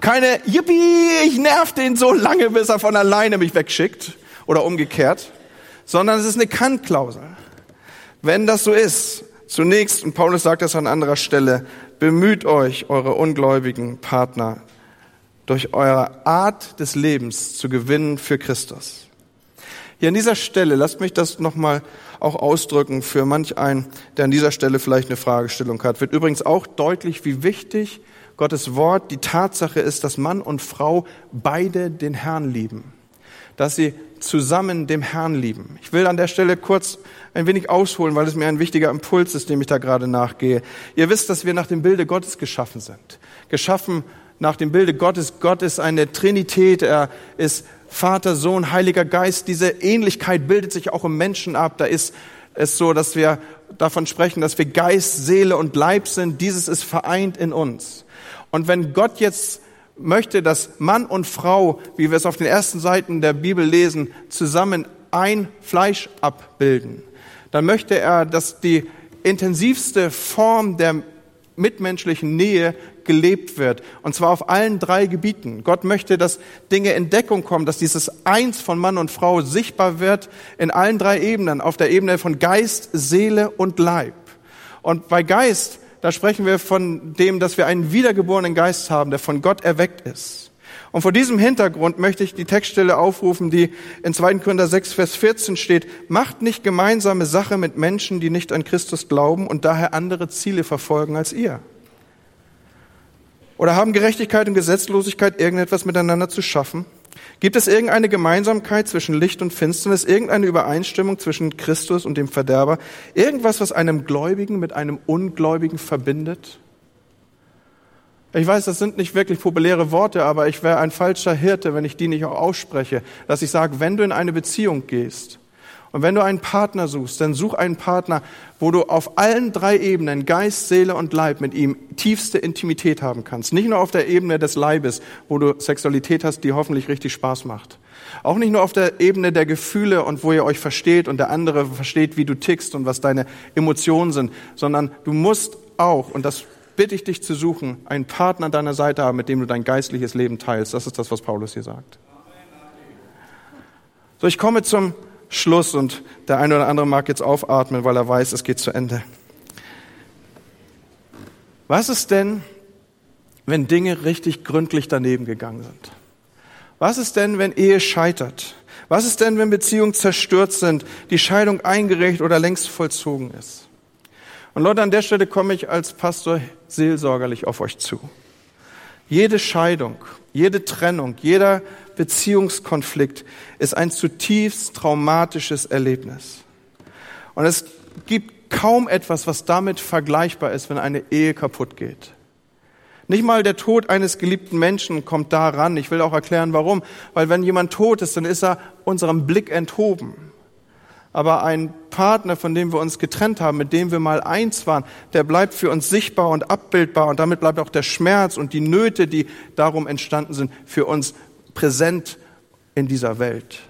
Keine, yippie, ich nerv den so lange, bis er von alleine mich wegschickt oder umgekehrt, sondern es ist eine Kann-Klausel. Wenn das so ist, zunächst, und Paulus sagt das an anderer Stelle, bemüht euch, eure ungläubigen Partner durch eure Art des Lebens zu gewinnen für Christus. Hier an dieser Stelle, lasst mich das nochmal auch ausdrücken für manch einen, der an dieser Stelle vielleicht eine Fragestellung hat. Wird übrigens auch deutlich, wie wichtig Gottes Wort die Tatsache ist, dass Mann und Frau beide den Herrn lieben, dass sie zusammen dem Herrn lieben. Ich will an der Stelle kurz ein wenig ausholen, weil es mir ein wichtiger Impuls ist, dem ich da gerade nachgehe. Ihr wisst, dass wir nach dem Bilde Gottes geschaffen sind. Geschaffen nach dem Bilde Gottes. Gott ist eine Trinität. Er ist Vater, Sohn, Heiliger Geist. Diese Ähnlichkeit bildet sich auch im Menschen ab. Da ist es so, dass wir davon sprechen, dass wir Geist, Seele und Leib sind. Dieses ist vereint in uns. Und wenn Gott jetzt möchte, dass Mann und Frau, wie wir es auf den ersten Seiten der Bibel lesen, zusammen ein Fleisch abbilden, dann möchte er, dass die intensivste Form der mitmenschlichen Nähe gelebt wird. Und zwar auf allen drei Gebieten. Gott möchte, dass Dinge in Deckung kommen, dass dieses Eins von Mann und Frau sichtbar wird in allen drei Ebenen. Auf der Ebene von Geist, Seele und Leib. Und bei Geist, da sprechen wir von dem, dass wir einen wiedergeborenen Geist haben, der von Gott erweckt ist. Und vor diesem Hintergrund möchte ich die Textstelle aufrufen, die in 2. Korinther 6, Vers 14 steht. Macht nicht gemeinsame Sache mit Menschen, die nicht an Christus glauben und daher andere Ziele verfolgen als ihr. Oder haben Gerechtigkeit und Gesetzlosigkeit irgendetwas miteinander zu schaffen? Gibt es irgendeine Gemeinsamkeit zwischen Licht und Finsternis, irgendeine Übereinstimmung zwischen Christus und dem Verderber, irgendwas, was einem Gläubigen mit einem Ungläubigen verbindet? Ich weiß, das sind nicht wirklich populäre Worte, aber ich wäre ein falscher Hirte, wenn ich die nicht auch ausspreche, dass ich sage, wenn du in eine Beziehung gehst und wenn du einen Partner suchst, dann such einen Partner, wo du auf allen drei Ebenen, Geist, Seele und Leib, mit ihm tiefste Intimität haben kannst. Nicht nur auf der Ebene des Leibes, wo du Sexualität hast, die hoffentlich richtig Spaß macht. Auch nicht nur auf der Ebene der Gefühle und wo ihr euch versteht und der andere versteht, wie du tickst und was deine Emotionen sind, sondern du musst auch, und das bitte ich dich zu suchen, einen Partner an deiner Seite haben, mit dem du dein geistliches Leben teilst. Das ist das, was Paulus hier sagt. So, ich komme zum Schluss und der eine oder andere mag jetzt aufatmen, weil er weiß, es geht zu Ende. Was ist denn, wenn Dinge richtig gründlich daneben gegangen sind? Was ist denn, wenn Ehe scheitert? Was ist denn, wenn Beziehungen zerstört sind, die Scheidung eingereicht oder längst vollzogen ist? Und Leute, an der Stelle komme ich als Pastor seelsorgerlich auf euch zu. Jede Scheidung, jede Trennung, jeder Beziehungskonflikt ist ein zutiefst traumatisches Erlebnis. Und es gibt kaum etwas, was damit vergleichbar ist, wenn eine Ehe kaputt geht. Nicht mal der Tod eines geliebten Menschen kommt daran. Ich will auch erklären, warum. Weil wenn jemand tot ist, dann ist er unserem Blick enthoben. Aber ein Partner, von dem wir uns getrennt haben, mit dem wir mal eins waren, der bleibt für uns sichtbar und abbildbar und damit bleibt auch der Schmerz und die Nöte, die darum entstanden sind, für uns präsent in dieser Welt.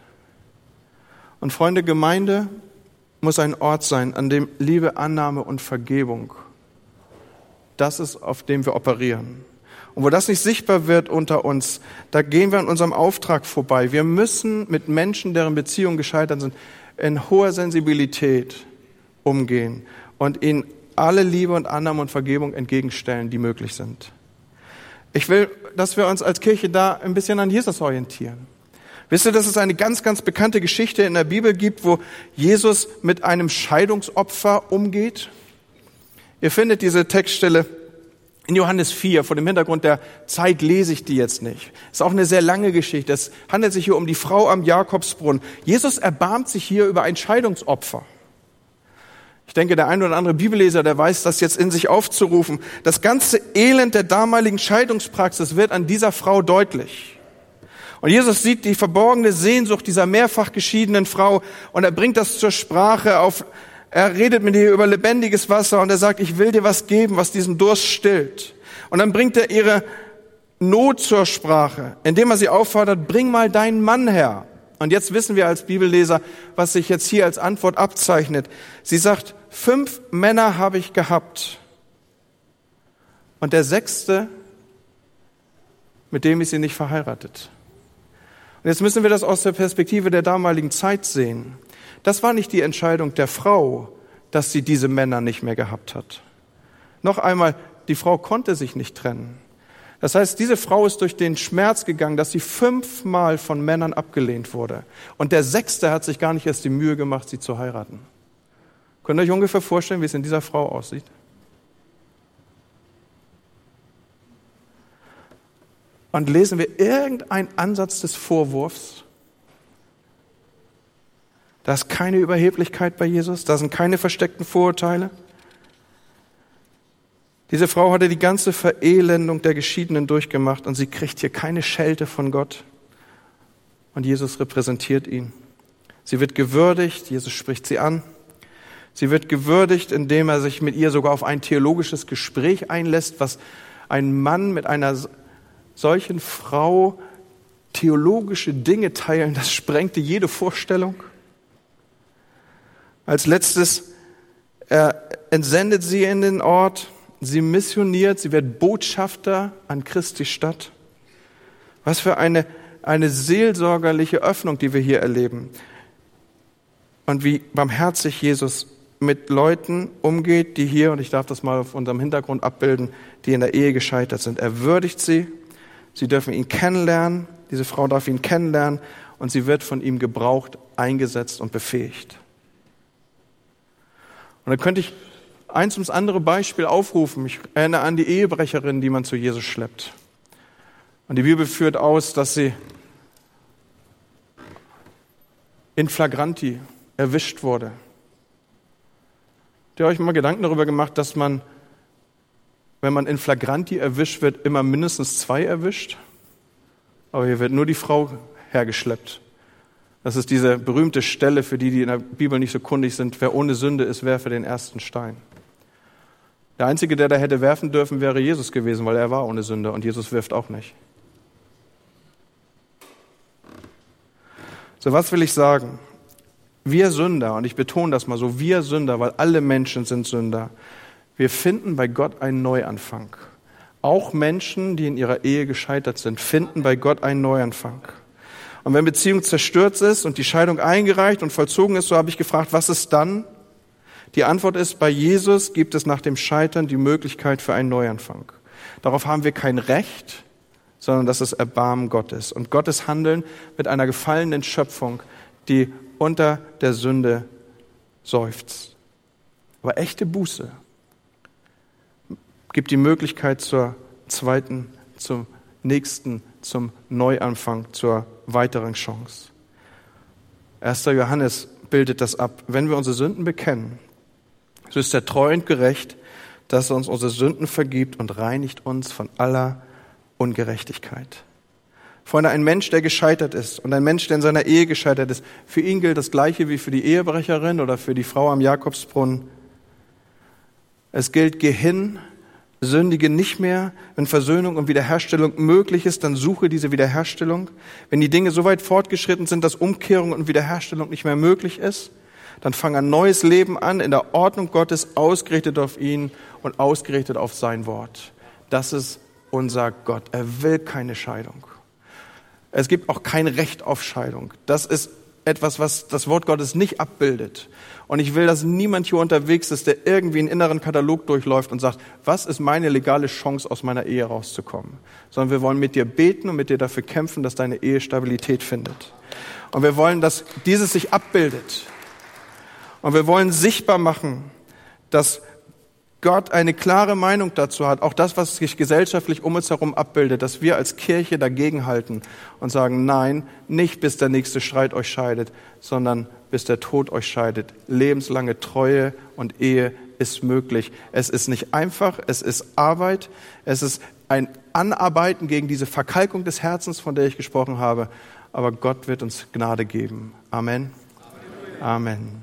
Und Freunde, Gemeinde muss ein Ort sein, an dem Liebe, Annahme und Vergebung, das ist, auf dem wir operieren. Und wo das nicht sichtbar wird unter uns, da gehen wir an unserem Auftrag vorbei. Wir müssen mit Menschen, deren Beziehungen gescheitert sind, in hoher Sensibilität umgehen und ihnen alle Liebe und Annahme und Vergebung entgegenstellen, die möglich sind. Ich will, dass wir uns als Kirche da ein bisschen an Jesus orientieren. Wisst ihr, dass es eine ganz, ganz bekannte Geschichte in der Bibel gibt, wo Jesus mit einem Scheidungsopfer umgeht? Ihr findet diese Textstelle in Johannes 4, vor dem Hintergrund der Zeit lese ich die jetzt nicht. Ist auch eine sehr lange Geschichte. Es handelt sich hier um die Frau am Jakobsbrunnen. Jesus erbarmt sich hier über ein Scheidungsopfer. Ich denke, der ein oder andere Bibelleser, der weiß das jetzt in sich aufzurufen. Das ganze Elend der damaligen Scheidungspraxis wird an dieser Frau deutlich. Und Jesus sieht die verborgene Sehnsucht dieser mehrfach geschiedenen Frau und er bringt das zur Sprache auf er redet mit ihr über lebendiges Wasser und er sagt, ich will dir was geben, was diesen Durst stillt. Und dann bringt er ihre Not zur Sprache, indem er sie auffordert, bring mal deinen Mann her. Und jetzt wissen wir als Bibelleser, was sich jetzt hier als Antwort abzeichnet. Sie sagt, fünf Männer habe ich gehabt. Und der sechste, mit dem ist sie nicht verheiratet. Und jetzt müssen wir das aus der Perspektive der damaligen Zeit sehen. Das war nicht die Entscheidung der Frau, dass sie diese Männer nicht mehr gehabt hat. Noch einmal, die Frau konnte sich nicht trennen. Das heißt, diese Frau ist durch den Schmerz gegangen, dass sie fünfmal von Männern abgelehnt wurde. Und der Sechste hat sich gar nicht erst die Mühe gemacht, sie zu heiraten. Könnt ihr euch ungefähr vorstellen, wie es in dieser Frau aussieht? Und lesen wir irgendeinen Ansatz des Vorwurfs? Da ist keine Überheblichkeit bei Jesus, da sind keine versteckten Vorurteile. Diese Frau hatte die ganze Verelendung der Geschiedenen durchgemacht und sie kriegt hier keine Schelte von Gott. Und Jesus repräsentiert ihn. Sie wird gewürdigt, Jesus spricht sie an. Sie wird gewürdigt, indem er sich mit ihr sogar auf ein theologisches Gespräch einlässt, was ein Mann mit einer solchen Frau theologische Dinge teilen, das sprengte jede Vorstellung. Als letztes, er entsendet sie in den Ort, sie missioniert, sie wird Botschafter an Christi Stadt. Was für eine, eine seelsorgerliche Öffnung, die wir hier erleben. Und wie barmherzig Jesus mit Leuten umgeht, die hier, und ich darf das mal auf unserem Hintergrund abbilden, die in der Ehe gescheitert sind. Er würdigt sie, sie dürfen ihn kennenlernen, diese Frau darf ihn kennenlernen und sie wird von ihm gebraucht, eingesetzt und befähigt. Und dann könnte ich eins ums andere Beispiel aufrufen. Ich erinnere an die Ehebrecherin, die man zu Jesus schleppt. Und die Bibel führt aus, dass sie in flagranti erwischt wurde. Habt ihr euch mal Gedanken darüber gemacht, dass man, wenn man in flagranti erwischt wird, immer mindestens zwei erwischt? Aber hier wird nur die Frau hergeschleppt. Das ist diese berühmte Stelle für die, die in der Bibel nicht so kundig sind. Wer ohne Sünde ist, werfe den ersten Stein. Der Einzige, der da hätte werfen dürfen, wäre Jesus gewesen, weil er war ohne Sünde und Jesus wirft auch nicht. So, was will ich sagen? Wir Sünder, und ich betone das mal so, wir Sünder, weil alle Menschen sind Sünder, wir finden bei Gott einen Neuanfang. Auch Menschen, die in ihrer Ehe gescheitert sind, finden bei Gott einen Neuanfang. Und wenn Beziehung zerstört ist und die Scheidung eingereicht und vollzogen ist, so habe ich gefragt, was ist dann? Die Antwort ist, bei Jesus gibt es nach dem Scheitern die Möglichkeit für einen Neuanfang. Darauf haben wir kein Recht, sondern das ist Erbarmen Gottes. Und Gottes Handeln mit einer gefallenen Schöpfung, die unter der Sünde seufzt. Aber echte Buße gibt die Möglichkeit zur zweiten, zum nächsten, zum Neuanfang, zur weiteren Chance. 1. Johannes bildet das ab. Wenn wir unsere Sünden bekennen, so ist er treu und gerecht, dass er uns unsere Sünden vergibt und reinigt uns von aller Ungerechtigkeit. Freunde, ein Mensch, der gescheitert ist und ein Mensch, der in seiner Ehe gescheitert ist, für ihn gilt das Gleiche wie für die Ehebrecherin oder für die Frau am Jakobsbrunnen. Es gilt, geh hin Sündige nicht mehr. Wenn Versöhnung und Wiederherstellung möglich ist, dann suche diese Wiederherstellung. Wenn die Dinge so weit fortgeschritten sind, dass Umkehrung und Wiederherstellung nicht mehr möglich ist, dann fang ein neues Leben an in der Ordnung Gottes, ausgerichtet auf ihn und ausgerichtet auf sein Wort. Das ist unser Gott. Er will keine Scheidung. Es gibt auch kein Recht auf Scheidung. Das ist etwas, was das Wort Gottes nicht abbildet. Und ich will, dass niemand hier unterwegs ist, der irgendwie einen inneren Katalog durchläuft und sagt, was ist meine legale Chance, aus meiner Ehe rauszukommen? Sondern wir wollen mit dir beten und mit dir dafür kämpfen, dass deine Ehe Stabilität findet. Und wir wollen, dass dieses sich abbildet. Und wir wollen sichtbar machen, dass Gott eine klare Meinung dazu hat, auch das, was sich gesellschaftlich um uns herum abbildet, dass wir als Kirche dagegenhalten und sagen, nein, nicht bis der nächste Streit euch scheidet, sondern bis der Tod euch scheidet. Lebenslange Treue und Ehe ist möglich. Es ist nicht einfach, es ist Arbeit, es ist ein Anarbeiten gegen diese Verkalkung des Herzens, von der ich gesprochen habe, aber Gott wird uns Gnade geben. Amen. Amen. Amen.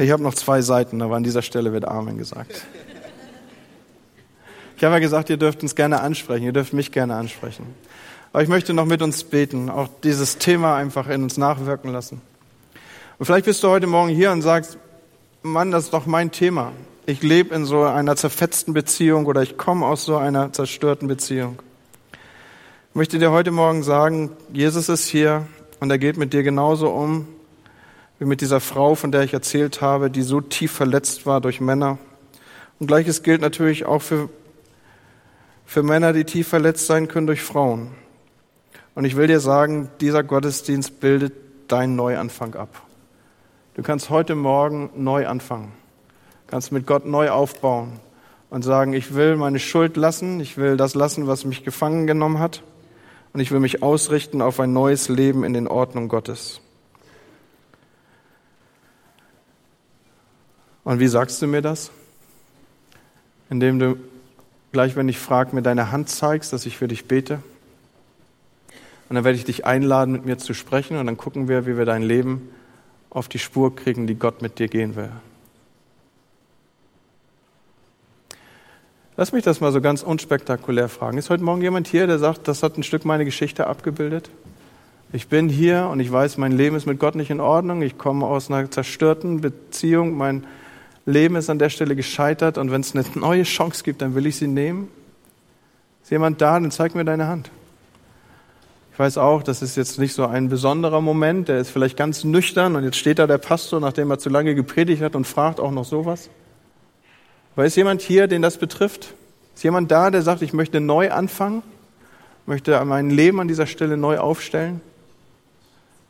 Ich habe noch zwei Seiten, aber an dieser Stelle wird Amen gesagt. Ich habe ja gesagt, ihr dürft uns gerne ansprechen, ihr dürft mich gerne ansprechen. Aber ich möchte noch mit uns beten, auch dieses Thema einfach in uns nachwirken lassen. Und vielleicht bist du heute Morgen hier und sagst, Mann, das ist doch mein Thema. Ich lebe in so einer zerfetzten Beziehung oder ich komme aus so einer zerstörten Beziehung. Ich möchte dir heute Morgen sagen, Jesus ist hier und er geht mit dir genauso um, wie mit dieser Frau, von der ich erzählt habe, die so tief verletzt war durch Männer. Und gleiches gilt natürlich auch für, für Männer, die tief verletzt sein können durch Frauen. Und ich will dir sagen, dieser Gottesdienst bildet deinen Neuanfang ab. Du kannst heute Morgen neu anfangen. Kannst mit Gott neu aufbauen und sagen, ich will meine Schuld lassen, ich will das lassen, was mich gefangen genommen hat und ich will mich ausrichten auf ein neues Leben in den Ordnung Gottes. Und wie sagst du mir das? Indem du gleich, wenn ich frage, mir deine Hand zeigst, dass ich für dich bete. Und dann werde ich dich einladen, mit mir zu sprechen und dann gucken wir, wie wir dein Leben auf die Spur kriegen, die Gott mit dir gehen will. Lass mich das mal so ganz unspektakulär fragen. Ist heute Morgen jemand hier, der sagt, das hat ein Stück meine Geschichte abgebildet? Ich bin hier und ich weiß, mein Leben ist mit Gott nicht in Ordnung. Ich komme aus einer zerstörten Beziehung. Mein Leben ist an der Stelle gescheitert und wenn es eine neue Chance gibt, dann will ich sie nehmen. Ist jemand da? Dann zeig mir deine Hand. Ich weiß auch, das ist jetzt nicht so ein besonderer Moment, der ist vielleicht ganz nüchtern und jetzt steht da der Pastor, nachdem er zu lange gepredigt hat und fragt auch noch sowas. Aber ist jemand hier, den das betrifft? Ist jemand da, der sagt, ich möchte neu anfangen? Möchte mein Leben an dieser Stelle neu aufstellen?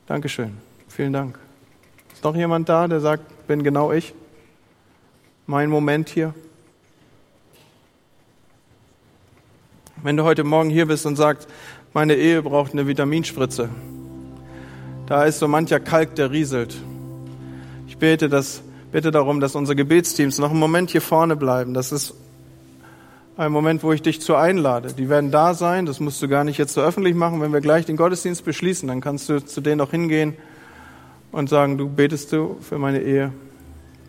Dankeschön. Vielen Dank. Ist noch jemand da, der sagt, bin genau ich? Mein Moment hier? Wenn du heute Morgen hier bist und sagst, meine Ehe braucht eine Vitaminspritze, da ist so mancher Kalk, der rieselt. Ich bete, dass bitte darum, dass unsere Gebetsteams noch einen Moment hier vorne bleiben. Das ist ein Moment, wo ich dich zu einlade. Die werden da sein, das musst du gar nicht jetzt so öffentlich machen. Wenn wir gleich den Gottesdienst beschließen, dann kannst du zu denen auch hingehen und sagen, du betest du für meine Ehe,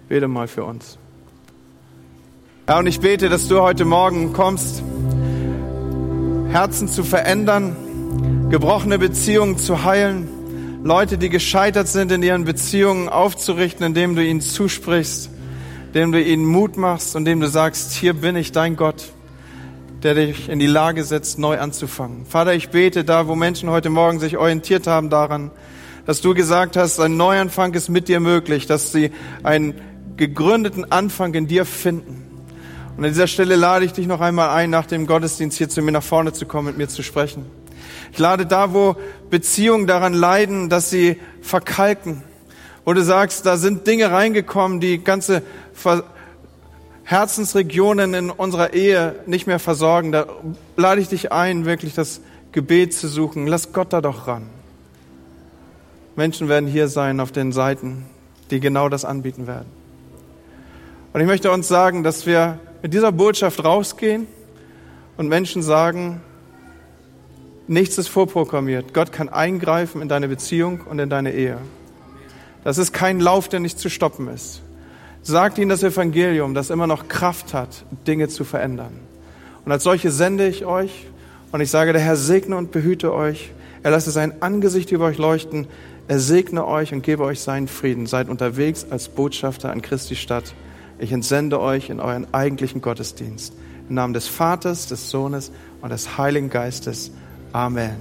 bete mal für uns. Ja, und ich bete, dass du heute Morgen kommst, Herzen zu verändern, gebrochene Beziehungen zu heilen, Leute, die gescheitert sind in ihren Beziehungen aufzurichten, indem du ihnen zusprichst, indem du ihnen Mut machst und indem du sagst, hier bin ich dein Gott, der dich in die Lage setzt, neu anzufangen. Vater, ich bete da, wo Menschen heute Morgen sich orientiert haben daran, dass du gesagt hast, ein Neuanfang ist mit dir möglich, dass sie einen gegründeten Anfang in dir finden. Und an dieser Stelle lade ich dich noch einmal ein, nach dem Gottesdienst hier zu mir nach vorne zu kommen, mit mir zu sprechen. Ich lade da, wo Beziehungen daran leiden, dass sie verkalken. Wo du sagst, da sind Dinge reingekommen, die ganze Herzensregionen in unserer Ehe nicht mehr versorgen. Da lade ich dich ein, wirklich das Gebet zu suchen. Lass Gott da doch ran. Menschen werden hier sein auf den Seiten, die genau das anbieten werden. Und ich möchte uns sagen, dass wir mit dieser Botschaft rausgehen und Menschen sagen, Nichts ist vorprogrammiert. Gott kann eingreifen in deine Beziehung und in deine Ehe. Das ist kein Lauf, der nicht zu stoppen ist. Sagt ihnen das Evangelium, das immer noch Kraft hat, Dinge zu verändern. Und als solche sende ich euch und ich sage, der Herr segne und behüte euch. Er lasse sein Angesicht über euch leuchten. Er segne euch und gebe euch seinen Frieden. Seid unterwegs als Botschafter an Christi Stadt. Ich entsende euch in euren eigentlichen Gottesdienst. Im Namen des Vaters, des Sohnes und des Heiligen Geistes. Amen.